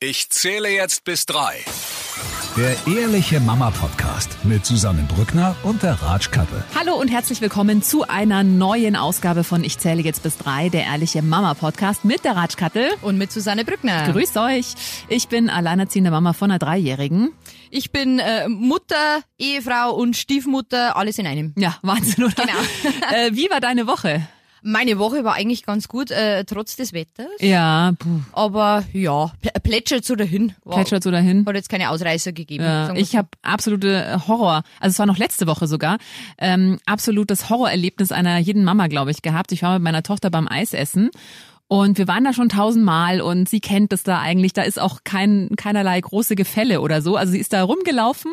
Ich zähle jetzt bis drei. Der Ehrliche Mama Podcast mit Susanne Brückner und der Ratschkattel. Hallo und herzlich willkommen zu einer neuen Ausgabe von Ich zähle jetzt bis drei, der Ehrliche Mama Podcast mit der Ratschkattel. Und mit Susanne Brückner. Grüß euch. Ich bin alleinerziehende Mama von einer Dreijährigen. Ich bin äh, Mutter, Ehefrau und Stiefmutter, alles in einem. Ja, Wahnsinn, oder? Genau. äh, wie war deine Woche? Meine Woche war eigentlich ganz gut, äh, trotz des Wetters. Ja, puh. Aber ja, pl- plätschert so dahin. War, Plätschert so dahin. Hat jetzt keine Ausreißer gegeben. Ja, ich habe absolute Horror, also es war noch letzte Woche sogar, ähm, absolutes Horrorerlebnis einer jeden Mama, glaube ich, gehabt. Ich war mit meiner Tochter beim Eisessen und wir waren da schon tausendmal und sie kennt es da eigentlich. Da ist auch kein keinerlei große Gefälle oder so. Also sie ist da rumgelaufen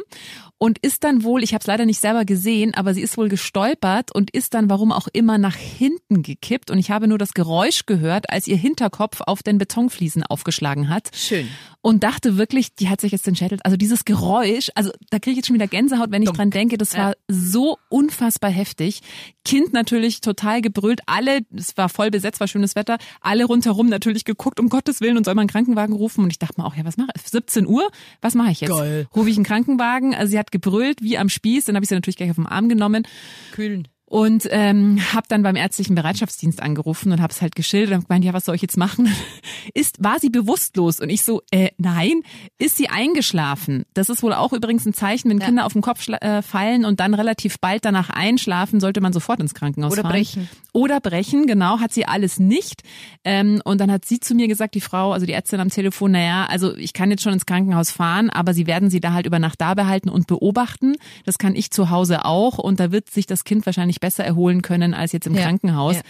und ist dann wohl, ich habe es leider nicht selber gesehen, aber sie ist wohl gestolpert und ist dann, warum auch immer, nach hinten gekippt. Und ich habe nur das Geräusch gehört, als ihr Hinterkopf auf den Betonfliesen aufgeschlagen hat Schön. und dachte wirklich, die hat sich jetzt den Schädel, also dieses Geräusch, also da kriege ich jetzt schon wieder Gänsehaut, wenn ich dran denke, das war so unfassbar heftig. Kind natürlich total gebrüllt, alle, es war voll besetzt, war schönes Wetter, alle rundherum natürlich geguckt, um Gottes Willen, und soll man einen Krankenwagen rufen? Und ich dachte mir auch, ja, was mache ich? 17 Uhr, was mache ich jetzt? Geil. Rufe ich einen Krankenwagen? Also sie hat gebrüllt wie am Spieß, dann habe ich sie natürlich gleich auf den Arm genommen Kühlen. Und ähm, habe dann beim ärztlichen Bereitschaftsdienst angerufen und habe es halt geschildert und gemeint, ja, was soll ich jetzt machen? Ist war sie bewusstlos und ich so, äh, nein, ist sie eingeschlafen? Das ist wohl auch übrigens ein Zeichen, wenn Ja. Kinder auf den Kopf äh, fallen und dann relativ bald danach einschlafen, sollte man sofort ins Krankenhaus Oder fahren. brechen. Oder brechen, genau, hat sie alles nicht. Ähm, und dann hat sie zu mir gesagt, die Frau, also die Ärztin am Telefon, naja, also ich kann jetzt schon ins Krankenhaus fahren, aber sie werden sie da halt über Nacht da behalten und beobachten. Das kann ich zu Hause auch und da wird sich das Kind wahrscheinlich besser erholen können als jetzt im Ja, Krankenhaus. ja.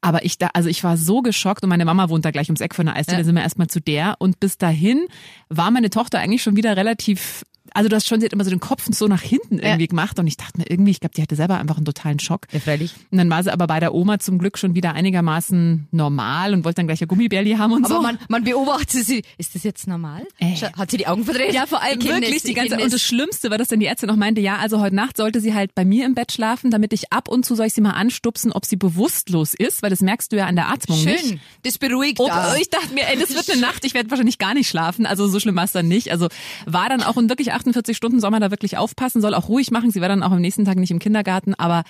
Aber ich da, also ich war so geschockt und meine Mama wohnt da gleich ums Eck von der Eisdiele, sind wir erstmal zu der und bis dahin war meine Tochter eigentlich schon wieder relativ also du hast schon, sie hat immer so den Kopf so nach hinten irgendwie gemacht und ich dachte mir irgendwie, ich glaube, die hatte selber einfach einen totalen Schock. Ja, freilich. Und dann war sie aber bei der Oma zum Glück schon wieder einigermaßen normal und wollte dann gleich ein Gummibärli haben und Aber so. man, man beobachtet sie. Ist das jetzt normal? Äh. Scha- Hat sie die Augen verdreht? ja, vor allem kenn wirklich das, die ganze kenn und das Schlimmste war, dass dann die Ärztin auch meinte, ja, also heute Nacht sollte sie halt bei mir im Bett schlafen, damit ich ab und zu soll ich sie mal anstupsen, ob sie bewusstlos ist, weil das merkst du ja an der Atmung nicht. Schön. Das beruhigt Und auch. ich dachte mir, ey, das wird eine Nacht, ich werde wahrscheinlich gar nicht schlafen. Also so schlimm war es dann nicht. Also war dann auch in wirklich 48 Stunden soll man da wirklich aufpassen, soll auch ruhig machen. Sie war dann auch am nächsten Tag nicht im Kindergarten, aber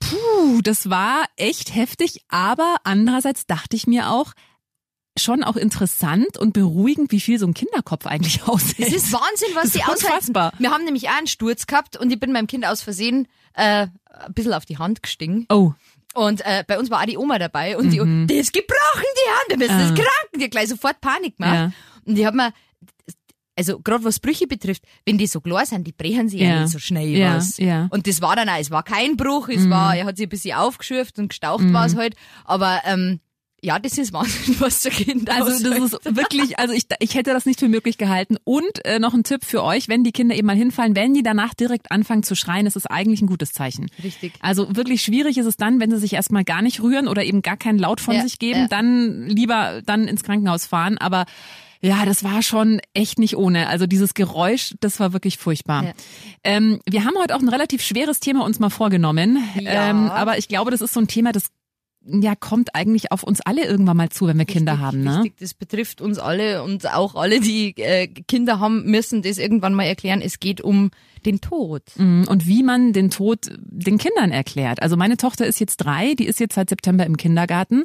puh, das war echt heftig. Aber andererseits dachte ich mir auch, schon auch interessant und beruhigend, wie viel so ein Kinderkopf eigentlich aushält. Es ist Wahnsinn, was Das die aushalten. unfassbar. Wir haben nämlich auch einen Sturz gehabt und ich bin meinem Kind aus Versehen äh, ein bisschen auf die Hand gestiegen. Oh, Und äh, bei uns war auch die Oma dabei und die, die ist gebrochen, die Hand, wir müssen das Mhm. Ah. kranken. Die hat gleich sofort Panik gemacht. Ja. Und ich hab mir, also gerade was Brüche betrifft, wenn die so klar sind, die brechen sie ja, nicht so schnell Ja, was. ja. Mhm. Und das war dann auch, es war kein Bruch, es war, er hat sich ein bisschen aufgeschürft und gestaucht war es halt. Aber ähm, ja, das ist Wahnsinn, was der Kind Also das ist wirklich, also ich, ich hätte das nicht für möglich gehalten. Und äh, noch ein Tipp für euch, wenn die Kinder eben mal hinfallen, wenn die danach direkt anfangen zu schreien, ist es eigentlich ein gutes Zeichen. Richtig. Also wirklich schwierig ist es dann, wenn sie sich erstmal gar nicht rühren oder eben gar keinen Laut von Ja, sich geben, ja. dann lieber dann ins Krankenhaus fahren. Aber ja, das war schon echt nicht ohne. Also dieses Geräusch, das war wirklich furchtbar. Ja. Ähm, wir haben heute auch ein relativ schweres Thema uns mal vorgenommen. Ja. Ähm, aber ich glaube, das ist so ein Thema, das ja kommt eigentlich auf uns alle irgendwann mal zu, wenn wir Kinder Richtig, haben. Ne? Richtig, das betrifft uns alle und auch alle, die äh, Kinder haben, müssen das irgendwann mal erklären. Es geht um den Tod. Mhm. Und wie man den Tod den Kindern erklärt. Also meine Tochter ist jetzt drei, die ist jetzt seit September im Kindergarten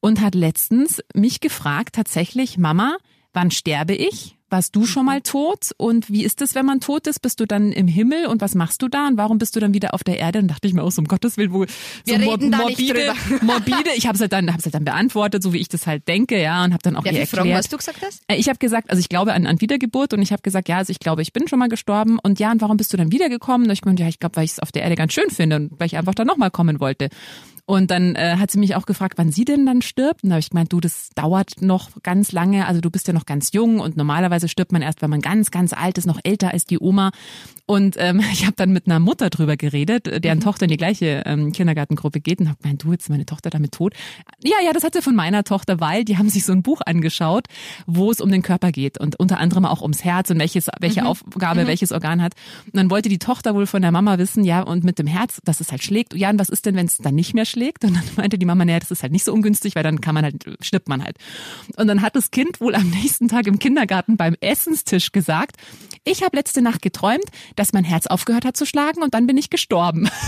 und hat letztens mich gefragt, tatsächlich, Mama, wann sterbe ich? Warst du schon mal tot? Und wie ist es, wenn man tot ist? Bist du dann im Himmel? Und was machst du da? Und warum bist du dann wieder auf der Erde? Und dachte ich mir auch so, um Gottes Willen, wo Wir so reden da nicht morbide, morbide. Ich habe es halt dann, hab's halt dann beantwortet, so wie ich das halt denke, ja, und habe dann auch Darf ihr ich fragen, erklärt. was du gesagt hast? Äh, Ich habe gesagt, also ich glaube an, an Wiedergeburt und ich habe gesagt, ja, also ich glaube, ich bin schon mal gestorben und ja, und warum bist du dann wiedergekommen? Und ich meinte, ja, ich glaube, weil ich es auf der Erde ganz schön finde und weil ich einfach da nochmal kommen wollte. Und dann äh, hat sie mich auch gefragt, wann sie denn dann stirbt. Und da habe ich gemeint, du, das dauert noch ganz lange. Also du bist ja noch ganz jung und normalerweise stirbt man erst, wenn man ganz, ganz alt ist, noch älter als die Oma. Und ähm, ich habe dann mit einer Mutter drüber geredet, deren Mhm. Tochter in die gleiche ähm, Kindergartengruppe geht und habe gemeint, du, jetzt ist meine Tochter damit tot. Ja, ja, das hat sie von meiner Tochter, weil die haben sich so ein Buch angeschaut, wo es um den Körper geht und unter anderem auch ums Herz und welches, Mhm. welche Aufgabe welches Organ hat. Und dann wollte die Tochter wohl von der Mama wissen, ja, und mit dem Herz, dass es halt schlägt. Ja, und was ist denn, wenn es dann nicht mehr schlägt? Schlägt. Und dann meinte die Mama, naja, das ist halt nicht so ungünstig, weil dann kann man halt, stirbt man halt. Und dann hat das Kind wohl am nächsten Tag im Kindergarten beim Essenstisch gesagt, ich habe letzte Nacht geträumt, dass mein Herz aufgehört hat zu schlagen und dann bin ich gestorben.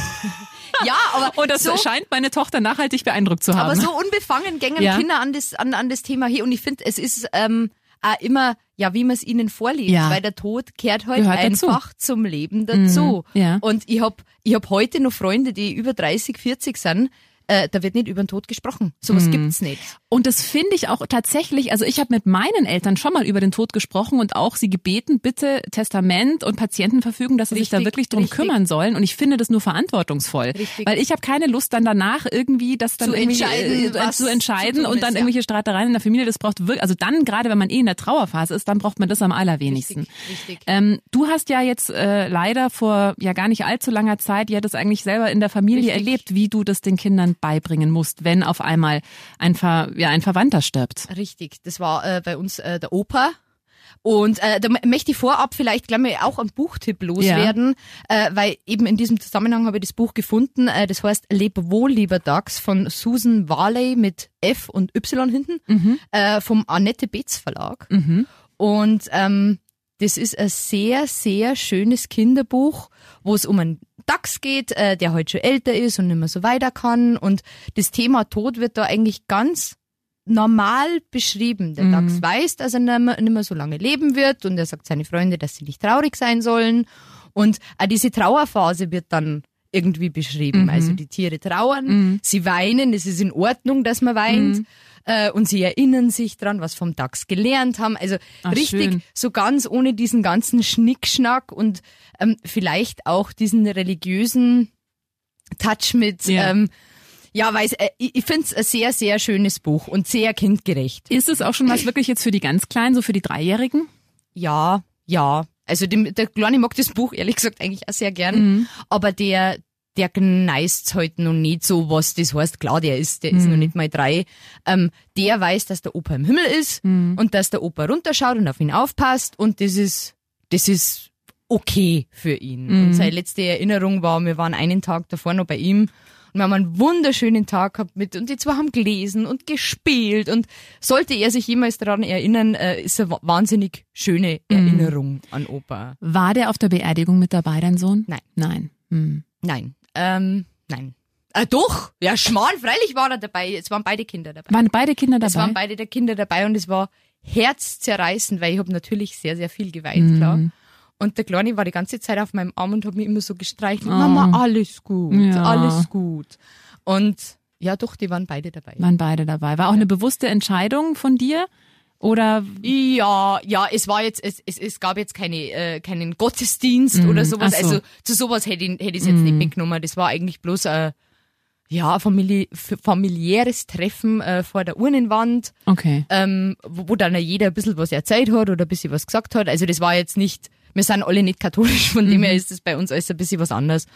Ja, aber Und das so, scheint meine Tochter nachhaltig beeindruckt zu haben. aber so unbefangen gängen Ja. Kinder an das, an, an das Thema hier. Und ich finde, es ist ähm, auch immer, ja, wie man es ihnen vorlebt, Ja. weil der Tod kehrt halt Gehört dazu. einfach zum Leben dazu. Mhm, ja. Und ich hab ich hab heute noch Freunde, die über 30, 40 sind, äh, da wird nicht über den Tod gesprochen. Sowas Mhm. gibt's nicht. Und das finde ich auch tatsächlich, also ich habe mit meinen Eltern schon mal über den Tod gesprochen und auch sie gebeten, bitte Testament und Patientenverfügung, dass sie sich da Richtig, wirklich drum richtig. kümmern sollen. Und ich finde das nur verantwortungsvoll. Richtig. Weil ich habe keine Lust, dann danach irgendwie das dann Zu irgendwie, entscheiden, äh, zu entscheiden zu und dann ist, irgendwelche Streitereien in der Familie. Das braucht wirklich, also dann gerade, wenn man eh in der Trauerphase ist, dann braucht man das am allerwenigsten. Richtig, richtig. Ähm, du hast ja jetzt äh, leider vor ja gar nicht allzu langer Zeit ja das eigentlich selber in der Familie Richtig. erlebt, wie du das den Kindern beibringen musst, wenn auf einmal ein, Ver, ja, ein Verwandter stirbt. Richtig, das war äh, bei uns äh, der Opa. Und äh, da möchte ich vorab vielleicht gleich mal auch einen Buchtipp loswerden, äh, weil eben in diesem Zusammenhang habe ich das Buch gefunden. Äh, das heißt Leb wohl, lieber Dax von Susan Varley mit F und Y hinten äh, vom Annette Betz Verlag. Und ähm, das ist ein sehr, sehr schönes Kinderbuch, wo es um einen Dachs geht, äh, der heute schon älter ist und nicht mehr so weiter kann. Und das Thema Tod wird da eigentlich ganz normal beschrieben. Der Dachs weiß, dass er nicht mehr, nicht mehr so lange leben wird und er sagt seine Freunde, dass sie nicht traurig sein sollen. Und auch diese Trauerphase wird dann irgendwie beschrieben. Also die Tiere trauern, sie weinen, es ist in Ordnung, dass man weint. Äh, und sie erinnern sich dran, was vom Dachs gelernt haben. Also Ach, richtig schön. so ganz ohne diesen ganzen Schnickschnack und ähm, vielleicht auch diesen religiösen Touch mit, Ja. ähm, ja, weiß, äh, ich, ich finde es ein sehr, sehr schönes Buch und sehr kindgerecht. Ist es auch schon was wirklich jetzt für die ganz Kleinen, so für die Dreijährigen? Ja, ja. Also dem, der Kleine mag das Buch ehrlich gesagt eigentlich auch sehr gern, Mhm. aber der der gneist halt noch nicht so, was das heißt. Klar, der ist, der ist Mhm. noch nicht mal drei. Ähm, der weiß, dass der Opa im Himmel ist Mhm. und dass der Opa runterschaut und auf ihn aufpasst und das ist, das ist okay für ihn. Mhm. Und seine letzte Erinnerung war, wir waren einen Tag davor noch bei ihm und wir haben einen wunderschönen Tag gehabt mit und die zwei haben gelesen und gespielt und sollte er sich jemals daran erinnern, äh, ist eine wa- wahnsinnig schöne Mhm. Erinnerung an Opa. War der auf der Beerdigung mit dabei, dein Sohn? Nein. Nein. Hm. Nein, ähm, nein. Äh, doch, ja, Schmarrn, freilich war er dabei. Es waren beide Kinder dabei. Waren beide Kinder dabei? Es waren beide der Kinder dabei und es war herzzerreißend, weil ich habe natürlich sehr, sehr viel geweint, klar. Mhm. Und der Kleine war die ganze Zeit auf meinem Arm und hat mich immer so gestreichelt. Mama, alles gut, Oh. Ja. alles gut. Und ja, doch, die waren beide dabei. Waren beide dabei. War auch eine bewusste Entscheidung von dir? Oder Ja, ja, es war jetzt, es, es, es gab jetzt keine, äh, keinen Gottesdienst oder sowas. so. Also zu sowas hätte ich, hätte ich jetzt nicht mitgenommen. Das war eigentlich bloß ein, ja, ein famili familiäres Treffen äh, vor der Urnenwand, okay. ähm, wo, wo dann jeder ein bisschen was erzählt hat oder ein bisschen was gesagt hat. Also das war jetzt nicht, wir sind alle nicht katholisch, von dem her ist das bei uns alles ein bisschen was anderes.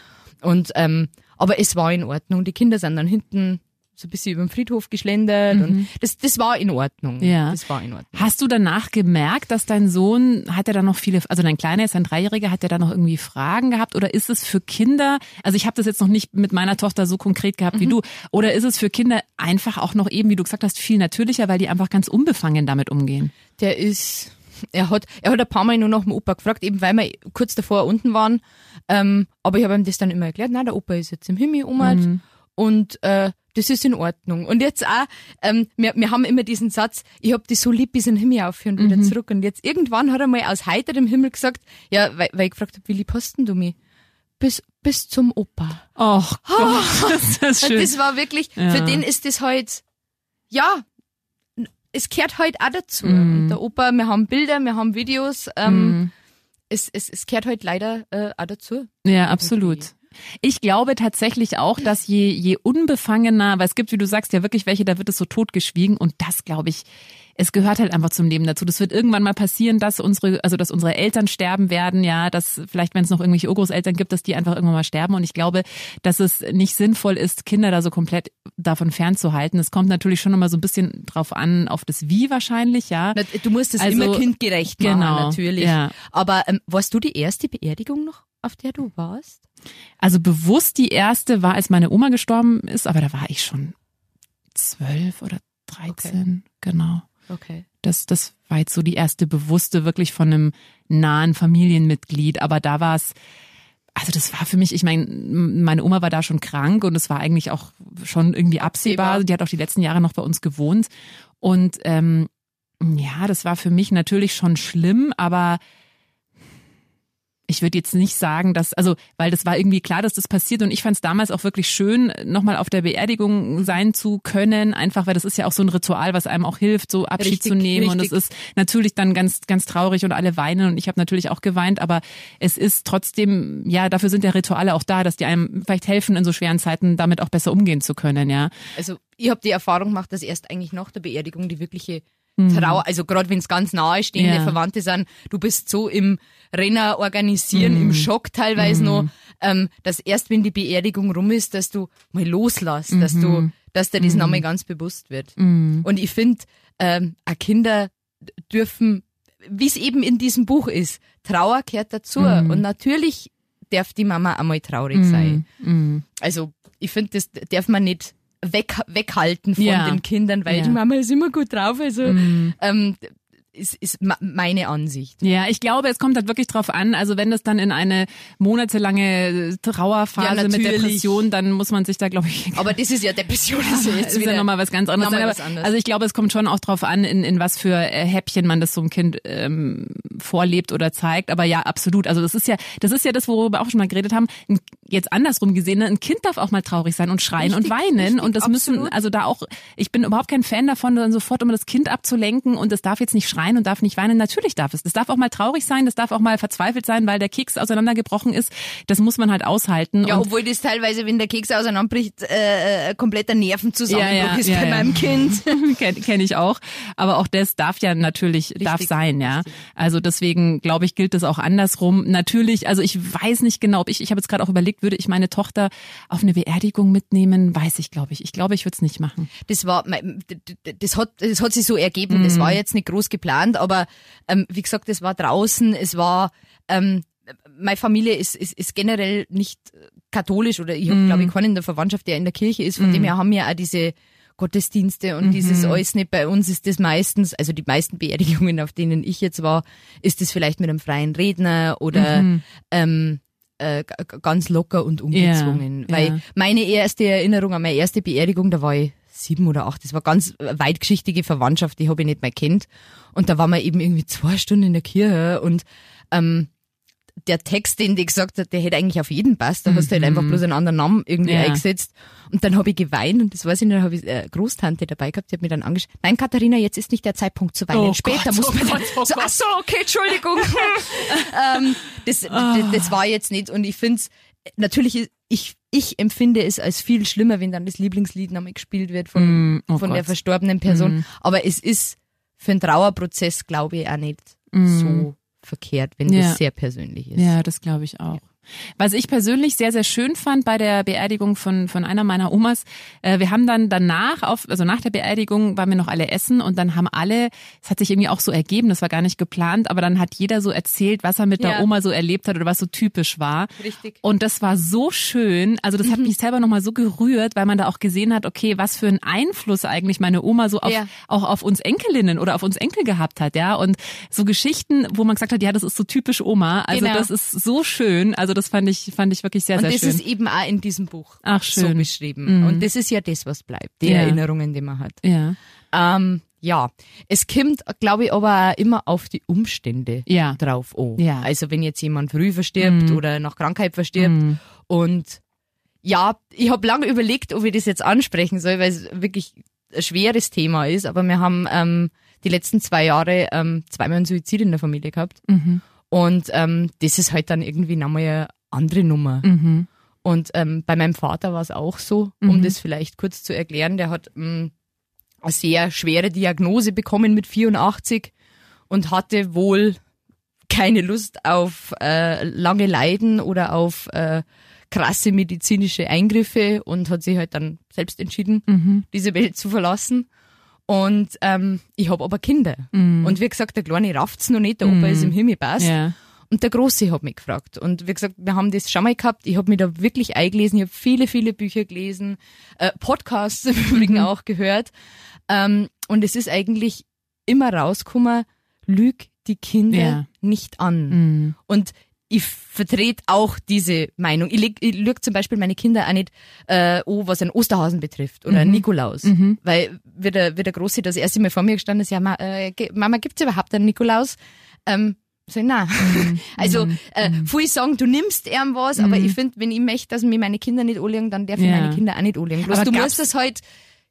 Und ähm, aber es war in Ordnung. Die Kinder sind dann hinten so ein bisschen über den Friedhof geschlendert und das, das war in Ordnung. Ja. Das war in Ordnung. Hast du danach gemerkt, dass dein Sohn, hat er da noch viele, also dein Kleiner ist ein Dreijähriger, hat er da noch irgendwie Fragen gehabt oder ist es für Kinder, also ich habe das jetzt noch nicht mit meiner Tochter so konkret gehabt wie du, oder ist es für Kinder einfach auch noch eben, wie du gesagt hast, viel natürlicher, weil die einfach ganz unbefangen damit umgehen? Der ist, er hat, er hat ein paar Mal nur nach dem Opa gefragt, eben weil wir kurz davor unten waren. Ähm, aber ich habe ihm das dann immer erklärt, na, der Opa ist jetzt im Himmel umgekehrt und äh, das ist in Ordnung. Und jetzt auch, ähm, wir, wir haben immer diesen Satz, ich hab dich so lieb bis in den Himmel aufführen und wieder zurück. Und jetzt irgendwann hat er mal aus heiterem Himmel gesagt, ja, weil, weil ich gefragt habe, wie lieb hast denn du mich? Bis, bis zum Opa. Och Gott, das ist schön. das war wirklich, Ja. für den ist das halt, ja, es gehört halt auch dazu. Und der Opa, wir haben Bilder, wir haben Videos, ähm, es, es, es gehört halt leider äh, auch dazu. Ja, absolut. Ich glaube tatsächlich auch, dass je, je unbefangener, weil es gibt, wie du sagst, ja wirklich welche, da wird es so totgeschwiegen und das glaube ich, es gehört halt einfach zum Leben dazu. Das wird irgendwann mal passieren, dass unsere, also dass unsere Eltern sterben werden, ja, dass vielleicht, wenn es noch irgendwelche Urgroßeltern gibt, dass die einfach irgendwann mal sterben. Und ich glaube, dass es nicht sinnvoll ist, Kinder da so komplett davon fernzuhalten. Es kommt natürlich schon immer so ein bisschen drauf an, auf das Wie wahrscheinlich, ja. Du musst es Also, immer kindgerecht machen, genau, natürlich. ja. Aber ähm, warst du die erste Beerdigung noch? auf der du warst? Also bewusst die erste war, als meine Oma gestorben ist, aber da war ich schon zwölf oder dreizehn, okay. genau. Okay. Das, das war jetzt so die erste bewusste wirklich von einem nahen Familienmitglied, aber da war es, also das war für mich, ich meine, meine Oma war da schon krank und es war eigentlich auch schon irgendwie absehbar. Die hat auch die letzten Jahre noch bei uns gewohnt. Und ähm, ja, das war für mich natürlich schon schlimm, aber ich würde jetzt nicht sagen, dass, also, weil das war irgendwie klar, dass das passiert und ich fand es damals auch wirklich schön, nochmal auf der Beerdigung sein zu können, einfach weil das ist ja auch so ein Ritual, was einem auch hilft, so Abschied richtig, zu nehmen richtig. und es ist natürlich dann ganz, ganz traurig und alle weinen und ich habe natürlich auch geweint, aber es ist trotzdem, ja, dafür sind ja Rituale auch da, dass die einem vielleicht helfen, in so schweren Zeiten damit auch besser umgehen zu können, ja. Also ich habe die Erfahrung gemacht, dass erst eigentlich nach der Beerdigung die wirkliche. Trauer, also gerade wenn es ganz nahe stehende ja. Verwandte sind, du bist so im Renner organisieren, mhm. im Schock teilweise mhm. noch, ähm, dass erst wenn die Beerdigung rum ist, dass du mal loslässt, dass du, mhm. dass dir das mhm. nochmal ganz bewusst wird. Mhm. Und ich finde, ähm, auch Kinder dürfen, wie es eben in diesem Buch ist, Trauer gehört dazu. Und natürlich darf die Mama einmal traurig sein. Also ich finde, das darf man nicht weg, weghalten von ja. den Kindern, weil ja. die Mama ist immer gut drauf. Also mhm. ähm, ist, ist meine Ansicht. Ja, ich glaube, es kommt halt wirklich drauf an. Also wenn das dann in eine monatelange Trauerphase ja, mit Depression, dann muss man sich da, glaube ich. Aber das ist ja Depression, ist ja jetzt ist wieder ja nochmal was ganz anderes. was anderes. Also ich glaube, es kommt schon auch drauf an, in, in was für äh, Häppchen man das so einem Kind ähm, vorlebt oder zeigt. Aber ja, absolut. Also das ist ja, das ist ja das, worüber wir auch schon mal geredet haben. Jetzt andersrum gesehen, ne? ein Kind darf auch mal traurig sein und schreien richtig, und weinen. Richtig, und das absolut. müssen, also da auch, ich bin überhaupt kein Fan davon, dann sofort immer das Kind abzulenken und es darf jetzt nicht schreien schreien und darf nicht weinen. Natürlich darf es. Das darf auch mal traurig sein, das darf auch mal verzweifelt sein, weil der Keks auseinandergebrochen ist. Das muss man halt aushalten. Ja, obwohl das teilweise, wenn der Keks auseinanderbricht, äh, äh kompletter Nervenzusammenbruch ja, ja, ist ja, bei meinem Kind. Kenne kenn ich auch. Aber auch das darf ja natürlich, richtig, darf sein, ja. Richtig. Also deswegen, glaube ich, gilt das auch andersrum. Natürlich, also ich weiß nicht genau, ob ich, ich habe jetzt gerade auch überlegt, würde ich meine Tochter auf eine Beerdigung mitnehmen, weiß ich, glaube ich. Ich glaube, ich würde es nicht machen. Das war, das hat, das hat sich so ergeben. Mhm. Das war jetzt nicht groß geplant geplant, aber ähm, wie gesagt, es war draußen, es war ähm, meine Familie ist, ist, ist generell nicht katholisch oder ich habe, mm. glaube ich, keinen in der Verwandtschaft, der in der Kirche ist. Von mm. dem her haben wir auch diese Gottesdienste und mm dieses alles nicht. Bei uns ist das meistens, also die meisten Beerdigungen, auf denen ich jetzt war, ist das vielleicht mit einem freien Redner oder -hmm. ähm, äh, ganz locker und ungezwungen. Yeah, Weil yeah. meine erste Erinnerung an meine erste Beerdigung, da war ich sieben oder acht, das war ganz weitgeschichtige Verwandtschaft, die habe ich nicht mehr kennt. Und da waren wir eben irgendwie zwei Stunden in der Kirche und ähm, der Text, den die gesagt hat, der hätte eigentlich auf jeden passt. Da hast du halt einfach mhm. bloß einen anderen Namen irgendwie ja. eingesetzt. Und dann habe ich geweint und das weiß ich nicht, da habe ich eine Großtante dabei gehabt, die hat mir dann angeschaut, nein Katharina, jetzt ist nicht der Zeitpunkt zu weinen. Oh Später Gott, muss man oh Gott, oh so, ach so, okay, Entschuldigung. ähm, das, das, das, war jetzt nicht und ich finde es, natürlich, ich, ich empfinde es als viel schlimmer, wenn dann das Lieblingslied nochmal gespielt wird von, mm, oh von der verstorbenen Person. Mm. Aber es ist für einen Trauerprozess, glaube ich, auch nicht mm. so verkehrt, wenn ja. das sehr persönlich ist. Ja, das glaube ich auch. Ja. Was ich persönlich sehr, sehr schön fand bei der Beerdigung von, von einer meiner Omas, äh, wir haben dann danach, auf, also nach der Beerdigung waren wir noch alle essen und dann haben alle, es hat sich irgendwie auch so ergeben, das war gar nicht geplant, aber dann hat jeder so erzählt, was er mit ja. der Oma so erlebt hat oder was so typisch war. Richtig. Und das war so schön, also das hat mhm. mich selber nochmal so gerührt, weil man da auch gesehen hat, okay, was für einen Einfluss eigentlich meine Oma so auf, ja. auch auf uns Enkelinnen oder auf uns Enkel gehabt hat, ja. Und so Geschichten, wo man gesagt hat, ja, das ist so typisch Oma, also genau. das ist so schön, also das fand ich, fand ich wirklich sehr, und sehr schön. Und das ist eben auch in diesem Buch Ach, so beschrieben. Mhm. Und das ist ja das, was bleibt, die ja. Erinnerungen, die man hat. Ja. Ähm, ja, es kommt, glaube ich, aber auch immer auf die Umstände ja. drauf an. Ja. Also wenn jetzt jemand früh verstirbt mhm. oder nach Krankheit verstirbt mhm. und ja, ich habe lange überlegt, ob ich das jetzt ansprechen soll, weil es wirklich ein schweres Thema ist, aber wir haben ähm, die letzten zwei Jahre ähm, zweimal einen Suizid in der Familie gehabt. Mhm. Und ähm, das ist halt dann irgendwie nochmal eine andere Nummer. Mhm. Und ähm, bei meinem Vater war es auch so, um mhm. das vielleicht kurz zu erklären. Der hat ähm, eine sehr schwere Diagnose bekommen mit 84 und hatte wohl keine Lust auf äh, lange Leiden oder auf äh, krasse medizinische Eingriffe und hat sich halt dann selbst entschieden, mhm. diese Welt zu verlassen. Und ähm, ich habe aber Kinder. Mhm. Und wie gesagt, der Kleine rafft's noch nicht, der Opa ist im Himmel passt. Ja. Und der Große hat mich gefragt. Und wie gesagt, wir haben das schon mal gehabt. Ich habe mich da wirklich eingelesen. Ich habe viele, viele Bücher gelesen, äh, Podcasts im Übrigen Mhm. auch gehört. Ähm, und es ist eigentlich immer rausgekommen, lüg die Kinder Ja. nicht an. Mhm. Und ich vertrete auch diese Meinung. Ich, ich lüge zum Beispiel meine Kinder auch nicht, äh, oh, was einen Osterhasen betrifft oder einen Nikolaus. Mhm. Weil wie der, wie der Große das erste Mal vor mir gestanden ist, ja, Ma, äh, Mama, gibt's überhaupt einen Nikolaus? Ähm, so, nein. Mhm. Also, äh, viele sagen, du nimmst ihm was, aber ich finde, wenn ich möchte, dass mir meine Kinder nicht anlegen, dann darf ich Ja. meine Kinder auch nicht anlegen. Bloß Aber du musst es halt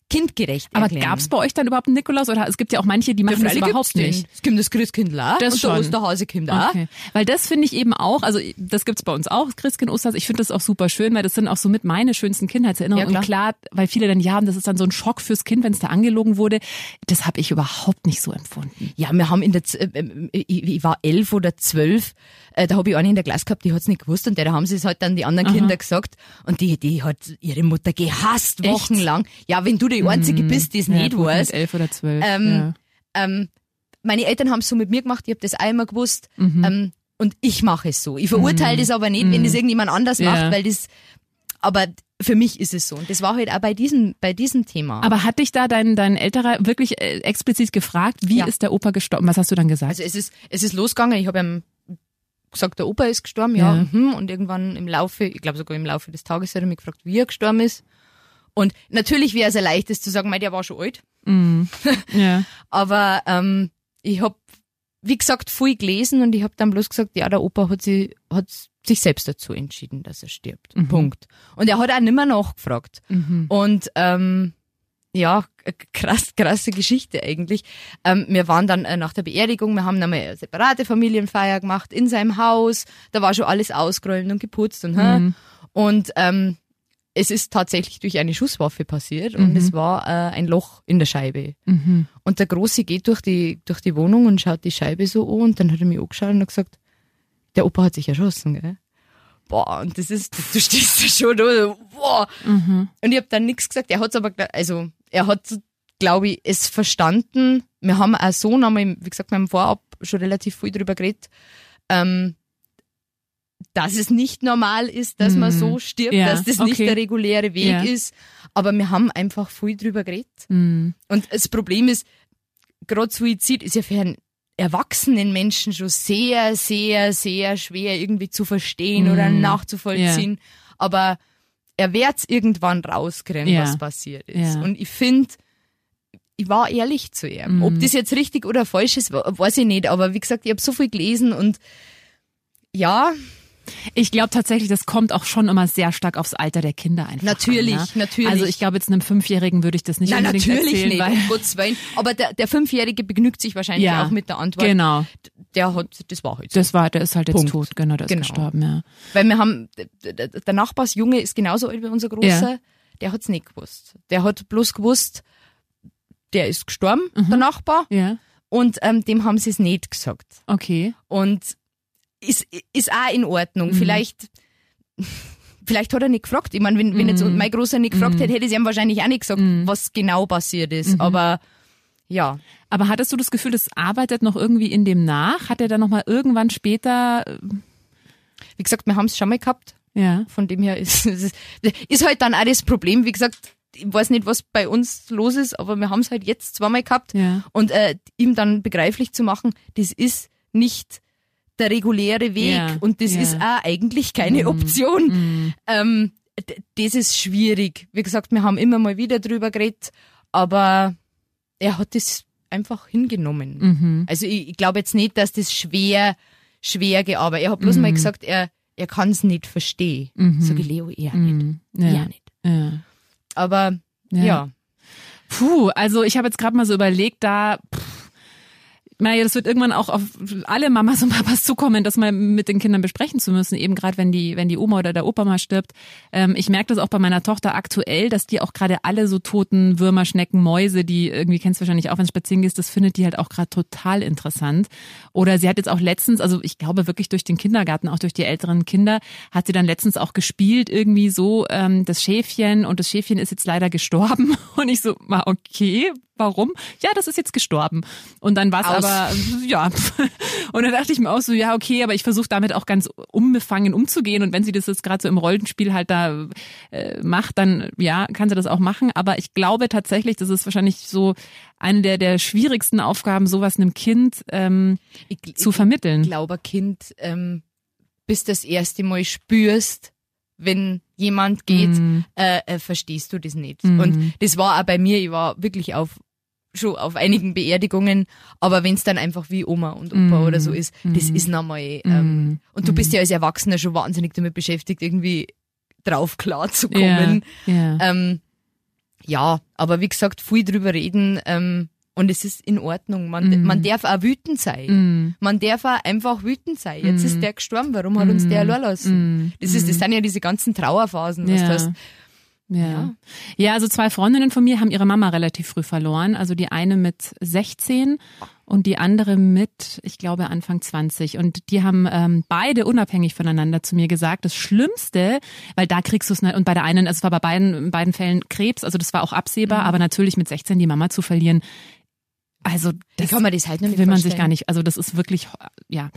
kindgerecht Aber erklären. gab's bei euch dann überhaupt einen Nikolaus? Oder es gibt ja auch manche, die machen das Freilich überhaupt nicht. Es gibt das Christkind auch Das und schon. der Osterhase-Kind auch. Okay. Weil das finde ich eben auch, also das gibt's bei uns auch, Christkind, Osterhase. Ich finde das auch super schön, weil das sind auch so mit meine schönsten Kindheitserinnerungen. Ja, und klar, weil viele dann, ja, das ist dann so ein Schock fürs Kind, wenn es da angelogen wurde. Das habe ich überhaupt nicht so empfunden. Ja, wir haben in der, Z- äh, äh, ich, war elf oder zwölf, äh, da habe ich eine in der Klasse gehabt, die hat's nicht gewusst und der, da haben sie es halt dann die anderen Kinder gesagt und die, die hat ihre Mutter gehasst, Echt? wochenlang. Ja, wenn du die Einzige bist, die es Ja, nicht weiß. Elf oder zwölf. Ähm, ja. Ähm, meine Eltern haben es so mit mir gemacht, ich habe das immer gewusst Mhm. ähm, und ich mache es so. Ich verurteile das aber nicht, wenn das irgendjemand anders Ja. macht, weil das, aber für mich ist es so und das war halt auch bei diesem, bei diesem Thema. Aber hat dich da dein, dein älterer wirklich äh, explizit gefragt, wie Ja. ist der Opa gestorben? Was hast du dann gesagt? Also es ist, es ist losgegangen, ich habe ihm gesagt, der Opa ist gestorben, ja, Ja. Mhm. und irgendwann im Laufe, ich glaube sogar im Laufe des Tages hat er mich gefragt, wie er gestorben ist. Und natürlich wäre es ein leichtes zu sagen, mei, der war schon alt, Mhm. ja. aber ähm, ich habe, wie gesagt, viel gelesen und ich habe dann bloß gesagt, ja, der Opa hat, sie, hat sich selbst dazu entschieden, dass er stirbt. Punkt. Und er hat auch nimmer nachgefragt. Mhm. Und ähm, ja, krass, krasse Geschichte eigentlich. Ähm, wir waren dann äh, nach der Beerdigung, wir haben einmal eine separate Familienfeier gemacht in seinem Haus. Da war schon alles ausgerollt und geputzt und hä? Mhm. und ähm, es ist tatsächlich durch eine Schusswaffe passiert und Mhm. es war äh, ein Loch in der Scheibe. Mhm. Und der Große geht durch die, durch die Wohnung und schaut die Scheibe so an und dann hat er mich angeschaut und hat gesagt, der Opa hat sich erschossen, gell? Boah, und das ist, du stehst da schon so, boah. Mhm. Und ich habe dann nichts gesagt, er hat's aber, gla- also, er hat, glaube ich, es verstanden. Wir haben auch so wie gesagt, wir haben vorab schon relativ viel drüber geredet, ähm, dass es nicht normal ist, dass man Mhm. so stirbt, Ja, dass das nicht okay. der reguläre Weg Ja. ist. Aber wir haben einfach viel drüber geredet. Mhm. Und das Problem ist, gerade Suizid ist ja für einen erwachsenen Menschen schon sehr, sehr, sehr schwer irgendwie zu verstehen oder Mhm. nachzuvollziehen. Aber er wird's irgendwann rauskriegen, Ja. was passiert ist. Ja. Und ich finde, ich war ehrlich zu ihm. Mhm. Ob das jetzt richtig oder falsch ist, weiß ich nicht. Aber wie gesagt, ich habe so viel gelesen und ja, Ich glaube tatsächlich, das kommt auch schon immer sehr stark aufs Alter der Kinder einfach Natürlich, an, ne? natürlich. Also ich glaube, jetzt einem Fünfjährigen würde ich das nicht nein, unbedingt natürlich erzählen, nicht, weil um Gottes Willen. Aber der, der Fünfjährige begnügt sich wahrscheinlich Ja, auch mit der Antwort. genau. Der hat, das war halt so. Das war, der ist halt jetzt Punkt. tot, genau, der ist Genau. gestorben, ja. Weil wir haben, der Nachbarsjunge ist genauso alt wie unser Großer, Ja. der hat's nicht gewusst. Der hat bloß gewusst, der ist gestorben, der Nachbar, Ja, und ähm, dem haben sie es nicht gesagt. okay. Und ist, ist auch in Ordnung. Mhm. Vielleicht, vielleicht hat er nicht gefragt. Ich meine, wenn, wenn jetzt Mhm. mein Großer nicht gefragt hätte, hätte ich ihm wahrscheinlich auch nicht gesagt, was genau passiert ist. Mhm. Aber ja, Aber hattest du das Gefühl, das arbeitet noch irgendwie in dem nach? Hat er dann nochmal irgendwann später, äh, wie gesagt, wir haben es schon mal gehabt. ja, Von dem her ist, ist, ist halt dann auch das Problem. Wie gesagt, ich weiß nicht, was bei uns los ist, aber wir haben es halt jetzt zweimal gehabt. ja. Und äh, ihm dann begreiflich zu machen, das ist nicht der reguläre Weg Ja, und das ja. ist auch eigentlich keine Option. Mhm. Ähm, das ist schwierig. Wie gesagt, wir haben immer mal wieder drüber geredet, aber er hat das einfach hingenommen. Mhm. Also ich, ich glaube jetzt nicht, dass das schwer, schwer gearbeitet. Er hat bloß mal gesagt, er, er kann es nicht verstehen. Mhm. Sag ich, Leo, eher nicht. Mhm. Ja. Ja, nicht. Ja. Aber Ja. ja. Puh, also ich habe jetzt gerade mal so überlegt, da, pff, naja, das wird irgendwann auch auf alle Mamas und Papas zukommen, das mal mit den Kindern besprechen zu müssen, eben gerade wenn die, wenn die Oma oder der Opa mal stirbt. Ähm, ich merke das auch bei meiner Tochter aktuell, dass die auch gerade alle so toten Würmer, Schnecken, Mäuse, die irgendwie kennst du wahrscheinlich auch, wenn du spazieren gehst, das findet die halt auch gerade total interessant. Oder sie hat jetzt auch letztens, also ich glaube wirklich durch den Kindergarten, auch durch die älteren Kinder, hat sie dann letztens auch gespielt, irgendwie so ähm, das Schäfchen und das Schäfchen ist jetzt leider gestorben. Und ich so, war okay, warum? Ja, das ist jetzt gestorben. Und dann war es aber, ja. Und dann dachte ich mir auch so, ja, okay, aber ich versuche damit auch ganz unbefangen umzugehen. Und wenn sie das jetzt gerade so im Rollenspiel halt da äh, macht, dann ja, kann sie das auch machen. Aber ich glaube tatsächlich, das ist wahrscheinlich so eine der, der schwierigsten Aufgaben, sowas einem Kind ähm, ich, zu vermitteln. Ich glaube, Kind, ähm, bis das erste Mal spürst, wenn jemand geht, mm. äh, äh, verstehst du das nicht. Mm. Und das war auch bei mir, ich war wirklich auf schon auf einigen Beerdigungen, aber wenn es dann einfach wie Oma und Opa mm. oder so ist, das ist nochmal. Ähm, und du bist ja als Erwachsener schon wahnsinnig damit beschäftigt, irgendwie drauf klar zu kommen. Yeah, yeah. Ähm, ja, aber wie gesagt, viel drüber reden, ähm, und es ist in Ordnung. Man, mm. man darf auch wütend sein. Mm. Man darf auch einfach wütend sein. Jetzt mm. ist der gestorben, warum hat uns der allein lassen? Mm. Das, ist, das mm. sind ja diese ganzen Trauerphasen, was ja. das ja. ja. Ja, also zwei Freundinnen von mir haben ihre Mama relativ früh verloren. Also die eine mit 16 und die andere mit, ich glaube, Anfang 20. Und die haben ähm, beide unabhängig voneinander zu mir gesagt, das Schlimmste, weil da kriegst du es, und bei der einen, also es war bei beiden, in beiden Fällen Krebs, also das war auch absehbar, mhm. aber natürlich mit 16 die Mama zu verlieren, also das kann man das halt nicht will man sich gar nicht. Also das ist wirklich ja.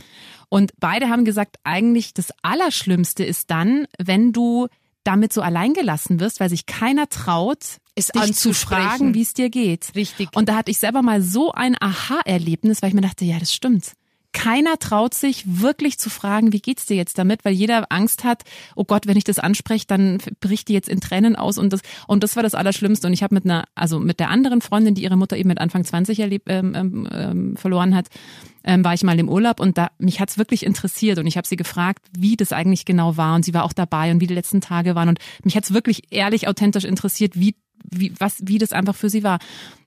Und beide haben gesagt, eigentlich das Allerschlimmste ist dann, wenn du damit so allein gelassen wirst, weil sich keiner traut, es dich zu fragen, wie es dir geht. Richtig. Und da hatte ich selber mal so ein Aha-Erlebnis, weil ich mir dachte, ja, das stimmt keiner traut sich wirklich zu fragen, wie geht's dir jetzt damit, weil jeder Angst hat, oh Gott, wenn ich das anspreche, dann bricht die jetzt in Tränen aus und das und das war das Allerschlimmste und ich habe mit einer, also mit der anderen Freundin, die ihre Mutter eben mit Anfang 20 erlebt, ähm, ähm, ähm, verloren hat, ähm, war ich mal im Urlaub und da mich hat's wirklich interessiert und ich habe sie gefragt, wie das eigentlich genau war und sie war auch dabei und wie die letzten Tage waren und mich hat's wirklich ehrlich authentisch interessiert, wie wie, was, wie das einfach für sie war.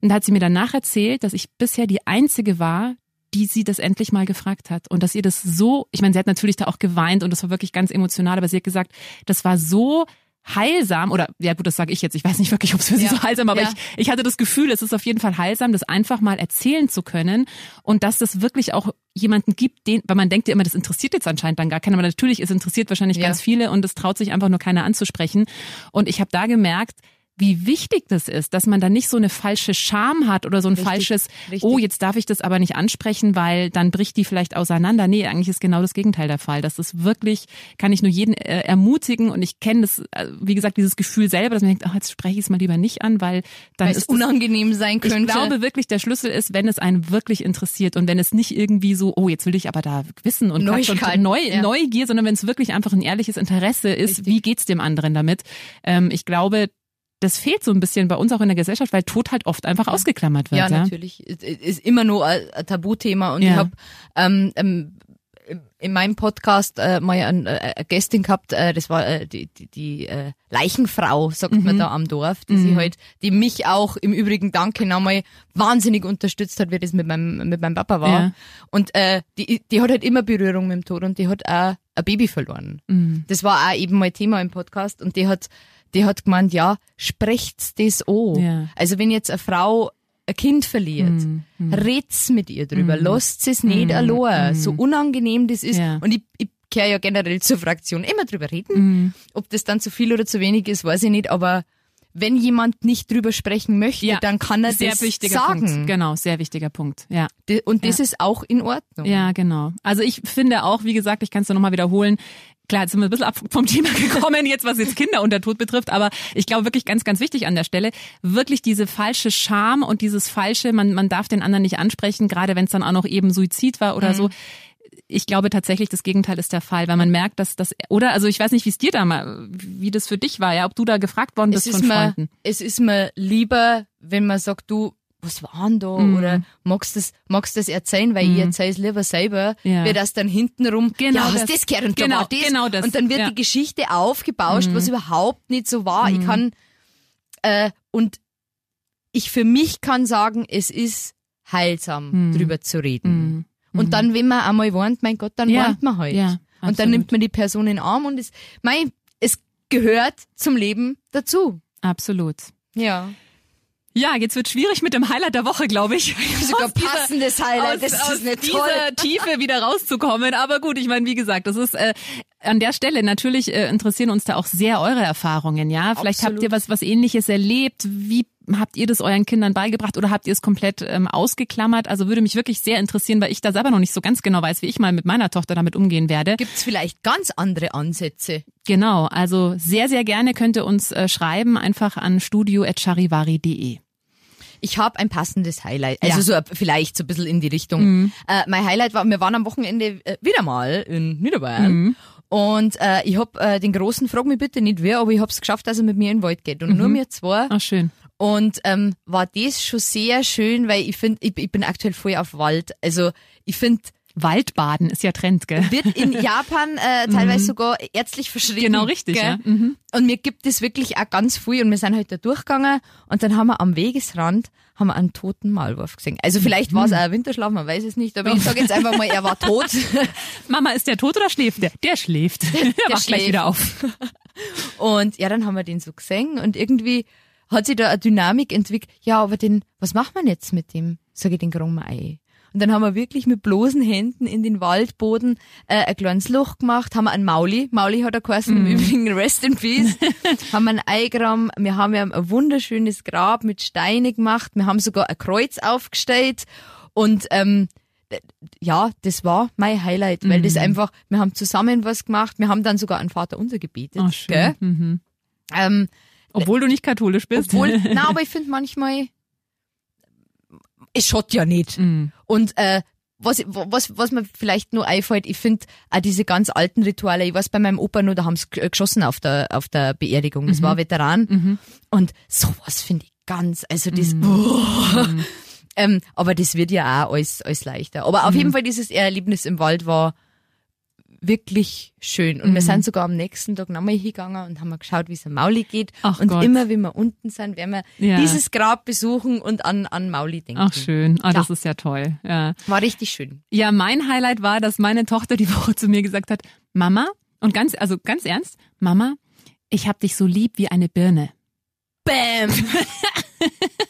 Und da hat sie mir danach erzählt, dass ich bisher die einzige war, die sie das endlich mal gefragt hat und dass ihr das so, ich meine, sie hat natürlich da auch geweint und das war wirklich ganz emotional, aber sie hat gesagt, das war so heilsam oder ja gut, das sage ich jetzt. Ich weiß nicht wirklich, ob es für sie ja. so heilsam, aber ja. ich, ich hatte das Gefühl, es ist auf jeden Fall heilsam, das einfach mal erzählen zu können und dass es wirklich auch jemanden gibt, den, weil man denkt ja immer, das interessiert jetzt anscheinend dann gar keiner, aber natürlich, es interessiert wahrscheinlich ja. ganz viele und es traut sich einfach nur keiner anzusprechen. Und ich habe da gemerkt, wie wichtig das ist, dass man da nicht so eine falsche Scham hat oder so ein richtig, falsches, richtig. oh, jetzt darf ich das aber nicht ansprechen, weil dann bricht die vielleicht auseinander. Nee, eigentlich ist genau das Gegenteil der Fall. Das ist wirklich, kann ich nur jeden äh, ermutigen und ich kenne das, äh, wie gesagt, dieses Gefühl selber, dass man denkt, oh, jetzt spreche ich es mal lieber nicht an, weil dann weil ist es unangenehm sein könnte. Ich glaube wirklich, der Schlüssel ist, wenn es einen wirklich interessiert und wenn es nicht irgendwie so, oh, jetzt will ich aber da wissen und, und Neu, ja. Neugier, sondern wenn es wirklich einfach ein ehrliches Interesse ist, richtig. wie geht's dem anderen damit? Ähm, ich glaube, das fehlt so ein bisschen bei uns auch in der Gesellschaft, weil Tod halt oft einfach ausgeklammert wird. Ja, ja? natürlich. Ist immer nur ein Tabuthema und ja. ich habe ähm, ähm, in meinem Podcast äh, mal eine, äh, eine Gästin gehabt, äh, das war äh, die, die, die äh, Leichenfrau, sagt mhm. man da am Dorf, die mhm. sie halt, die mich auch im Übrigen danke nochmal wahnsinnig unterstützt hat, wie das mit meinem mit meinem Papa war. Ja. Und äh, die, die hat halt immer Berührung mit dem Tod und die hat auch ein Baby verloren. Mhm. Das war auch eben mal Thema im Podcast und die hat die hat gemeint, ja, sprecht's das an. Ja. Also wenn jetzt eine Frau ein Kind verliert, mm, mm. red's mit ihr drüber, mm. lasst es nicht mm, allein, mm. so unangenehm das ist. Ja. Und ich, ich kehre ja generell zur Fraktion immer drüber reden. Mm. Ob das dann zu viel oder zu wenig ist, weiß ich nicht, aber wenn jemand nicht drüber sprechen möchte, ja, dann kann er sehr das wichtiger sagen. Punkt. Genau, sehr wichtiger Punkt. Ja. Und das ja. ist auch in Ordnung. Ja, genau. Also ich finde auch, wie gesagt, ich kann es nur nochmal wiederholen, klar, jetzt sind wir ein bisschen ab vom Thema gekommen, jetzt was jetzt Kinder unter Tod betrifft, aber ich glaube wirklich ganz, ganz wichtig an der Stelle, wirklich diese falsche Scham und dieses falsche, man, man darf den anderen nicht ansprechen, gerade wenn es dann auch noch eben Suizid war oder mhm. so ich glaube tatsächlich, das Gegenteil ist der Fall, weil man merkt, dass das, oder? Also ich weiß nicht, wie es dir da mal, wie das für dich war, ja, ob du da gefragt worden bist es von mir, Freunden. Es ist mir lieber, wenn man sagt, du, was war denn da? Mhm. Oder magst du das, magst das erzählen, weil mhm. ich erzähle es lieber selber, ja. wie das dann hintenrum, genau ja, hast das, das gehört und genau, da war das. Genau das. Und dann wird ja. die Geschichte aufgebauscht, mhm. was überhaupt nicht so war. Ich mhm. kann, äh, und ich für mich kann sagen, es ist heilsam, mhm. drüber zu reden. Mhm. Und dann, wenn man einmal warnt, mein Gott, dann ja. warnt man halt. Ja, und dann nimmt man die Person in den Arm und es, mein, es gehört zum Leben dazu. Absolut. Ja. Ja, jetzt wird schwierig mit dem Highlight der Woche, glaube ich. Sogar passendes Highlight. Aus, das ist aus eine dieser Tiefe wieder rauszukommen. Aber gut, ich meine, wie gesagt, das ist äh, an der Stelle natürlich äh, interessieren uns da auch sehr eure Erfahrungen. Ja, vielleicht Absolut. habt ihr was was Ähnliches erlebt. Wie habt ihr das euren Kindern beigebracht oder habt ihr es komplett ähm, ausgeklammert? Also würde mich wirklich sehr interessieren, weil ich da selber noch nicht so ganz genau weiß, wie ich mal mit meiner Tochter damit umgehen werde. Gibt es vielleicht ganz andere Ansätze? Genau, also sehr, sehr gerne könnt ihr uns äh, schreiben, einfach an studio.charivari.de. Ich habe ein passendes Highlight, also ja. so vielleicht so ein bisschen in die Richtung. Mhm. Äh, mein Highlight war, wir waren am Wochenende äh, wieder mal in Niederbayern mhm. und äh, ich hab äh, den Großen, frag mich bitte nicht wer, aber ich hab's geschafft, dass er mit mir in den Wald geht und mhm. nur mir zwei. Ach schön. Und ähm, war das schon sehr schön, weil ich finde, ich, ich bin aktuell voll auf Wald. Also ich finde Waldbaden ist ja Trend, gell? Wird in Japan äh, teilweise mhm. sogar ärztlich verschrieben. Genau, richtig, gell? ja. Mhm. Und mir gibt es wirklich auch ganz viel und wir sind halt da durchgegangen und dann haben wir am Wegesrand haben wir einen toten Maulwurf gesehen. Also vielleicht war es mhm. auch ein Winterschlaf, man weiß es nicht, aber ich sage jetzt einfach mal, er war tot. Mama, ist der tot oder schläft der? Der schläft. Der, der, wacht gleich wieder auf. Und ja, dann haben wir den so gesehen und irgendwie hat sich da eine Dynamik entwickelt. Ja, aber den, was macht man jetzt mit dem? Sag ich, den ein. Und dann haben wir wirklich mit bloßen Händen in den Waldboden äh, ein kleines Loch gemacht, haben wir einen Mauli, Mauli hat er geheißen, mm. im Übrigen Rest in Peace, haben wir ein Eigramm, wir haben ja ein wunderschönes Grab mit Steine gemacht, wir haben sogar ein Kreuz aufgestellt und ähm, ja, das war mein Highlight, weil mhm. das einfach, wir haben zusammen was gemacht, wir haben dann sogar einen Vater unser gebetet. Oh, schön. Gell? Mhm. Ähm, obwohl du nicht katholisch bist. Obwohl, na, aber ich finde manchmal, es schaut ja nicht. Mhm. Und äh, was, was, was mir vielleicht nur einfällt, ich finde auch diese ganz alten Rituale, ich weiß bei meinem Opa nur, da haben sie geschossen auf der, auf der Beerdigung, das mhm. war Veteran. Mhm. Und sowas finde ich ganz, also das, oh. ähm, aber das wird ja auch alles, alles leichter. Aber auf mhm. jeden Fall dieses Erlebnis im Wald war wirklich schön. Und mhm. wir sind sogar am nächsten Tag nochmal hingegangen und haben mal geschaut, wie es am Mauli geht. Ach und Gott. immer, wenn wir unten sind, werden wir ja. dieses Grab besuchen und an, an Mauli denken. Ach schön. Ah, ja. das ist ja toll. Ja. War richtig schön. Ja, mein Highlight war, dass meine Tochter die Woche zu mir gesagt hat, Mama, und ganz, also ganz ernst, Mama, ich hab dich so lieb wie eine Birne. Bäm!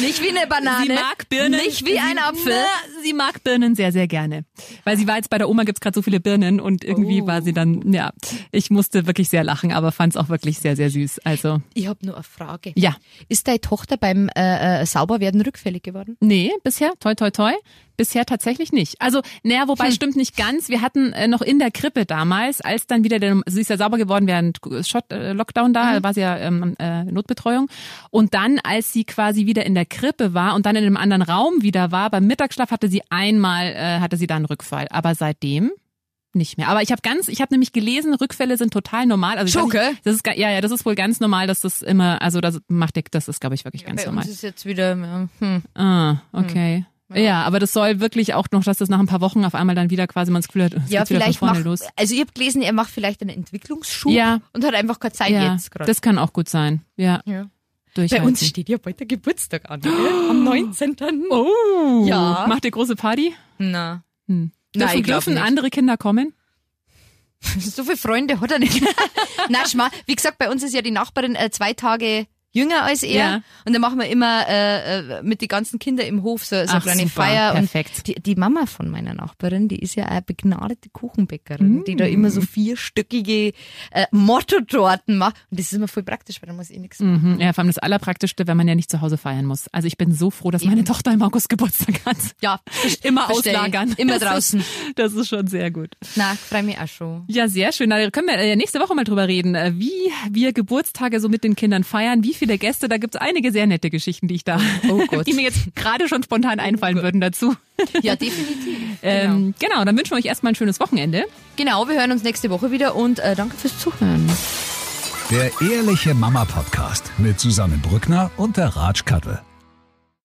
Nicht wie eine Banane. Sie mag Birnen. Nicht wie ein Apfel. Na, sie mag Birnen sehr, sehr gerne. Weil sie war jetzt bei der Oma, gibt's gerade so viele Birnen und irgendwie oh. war sie dann, ja, ich musste wirklich sehr lachen, aber fand's auch wirklich sehr, sehr süß. Also. Ich habe nur eine Frage. Ja. Ist deine Tochter beim äh, äh, Sauberwerden rückfällig geworden? Nee, bisher, toi, toi, toi. Bisher tatsächlich nicht. Also, naja, wobei hm. stimmt nicht ganz. Wir hatten äh, noch in der Krippe damals, als dann wieder der, sie ist ja sauber geworden während Shot, äh, Lockdown da, mhm. war sie ja ähm, äh, Notbetreuung. Und dann, als sie quasi wieder in der Krippe war und dann in einem anderen Raum wieder war, beim Mittagsschlaf hatte sie einmal, äh, hatte sie dann einen Rückfall. Aber seitdem nicht mehr. Aber ich habe ganz, ich habe nämlich gelesen, Rückfälle sind total normal. Also Schocke? Nicht, das ist ja ja, das ist wohl ganz normal, dass das immer, also das macht das ist glaube ich wirklich ja, ganz normal. Uns ist jetzt wieder. Hm. Ah, okay. Hm. Ja. ja. aber das soll wirklich auch noch, dass das nach ein paar Wochen auf einmal dann wieder quasi man das Gefühl hat, es ja, geht vielleicht wieder von vorne macht, los. Also ich habe gelesen, er macht vielleicht einen Entwicklungsschub ja. und hat einfach keine Zeit ja, jetzt gerade. Das kann auch gut sein. Ja. ja. Bei uns steht ja bald der Geburtstag an, oh. am 19. Oh. Ja. Macht ihr große Party? Na. Hm. Dürfen, dürfen andere Kinder kommen? so viele Freunde hat er nicht. Na, schma. Wie gesagt, bei uns ist ja die Nachbarin äh, zwei Tage jünger als er. Ja. Und dann machen wir immer äh, äh mit den ganzen Kindern im Hof so, so eine kleine super, Feier. Perfekt. Und die, die Mama von meiner Nachbarin, die ist ja eine begnadete Kuchenbäckerin, mm. die da immer so vierstöckige äh, Motto-Torten macht. Und das ist immer voll praktisch, weil da muss ich nichts machen. Mhm. Ja, vor allem das Allerpraktischste, wenn man ja nicht zu Hause feiern muss. Also ich bin so froh, dass Eben. meine Tochter im August Geburtstag hat. Ja, immer auslagern. Immer draußen. Das ist schon sehr gut. Na, freue mich auch schon. Ja, sehr schön. Da können wir äh, nächste Woche mal drüber reden, äh, wie wir Geburtstage so mit den Kindern feiern, wie viele Gäste, da gibt's einige sehr nette Geschichten, die ich da, oh die mir jetzt gerade schon spontan einfallen oh würden dazu. Ja, definitiv. ähm, genau. genau, dann wünschen wir euch erstmal ein schönes Wochenende. Genau, wir hören uns nächste Woche wieder und äh, danke fürs Zuhören. Der Ehrliche Mama Podcast mit Susanne Brückner und der Kattel.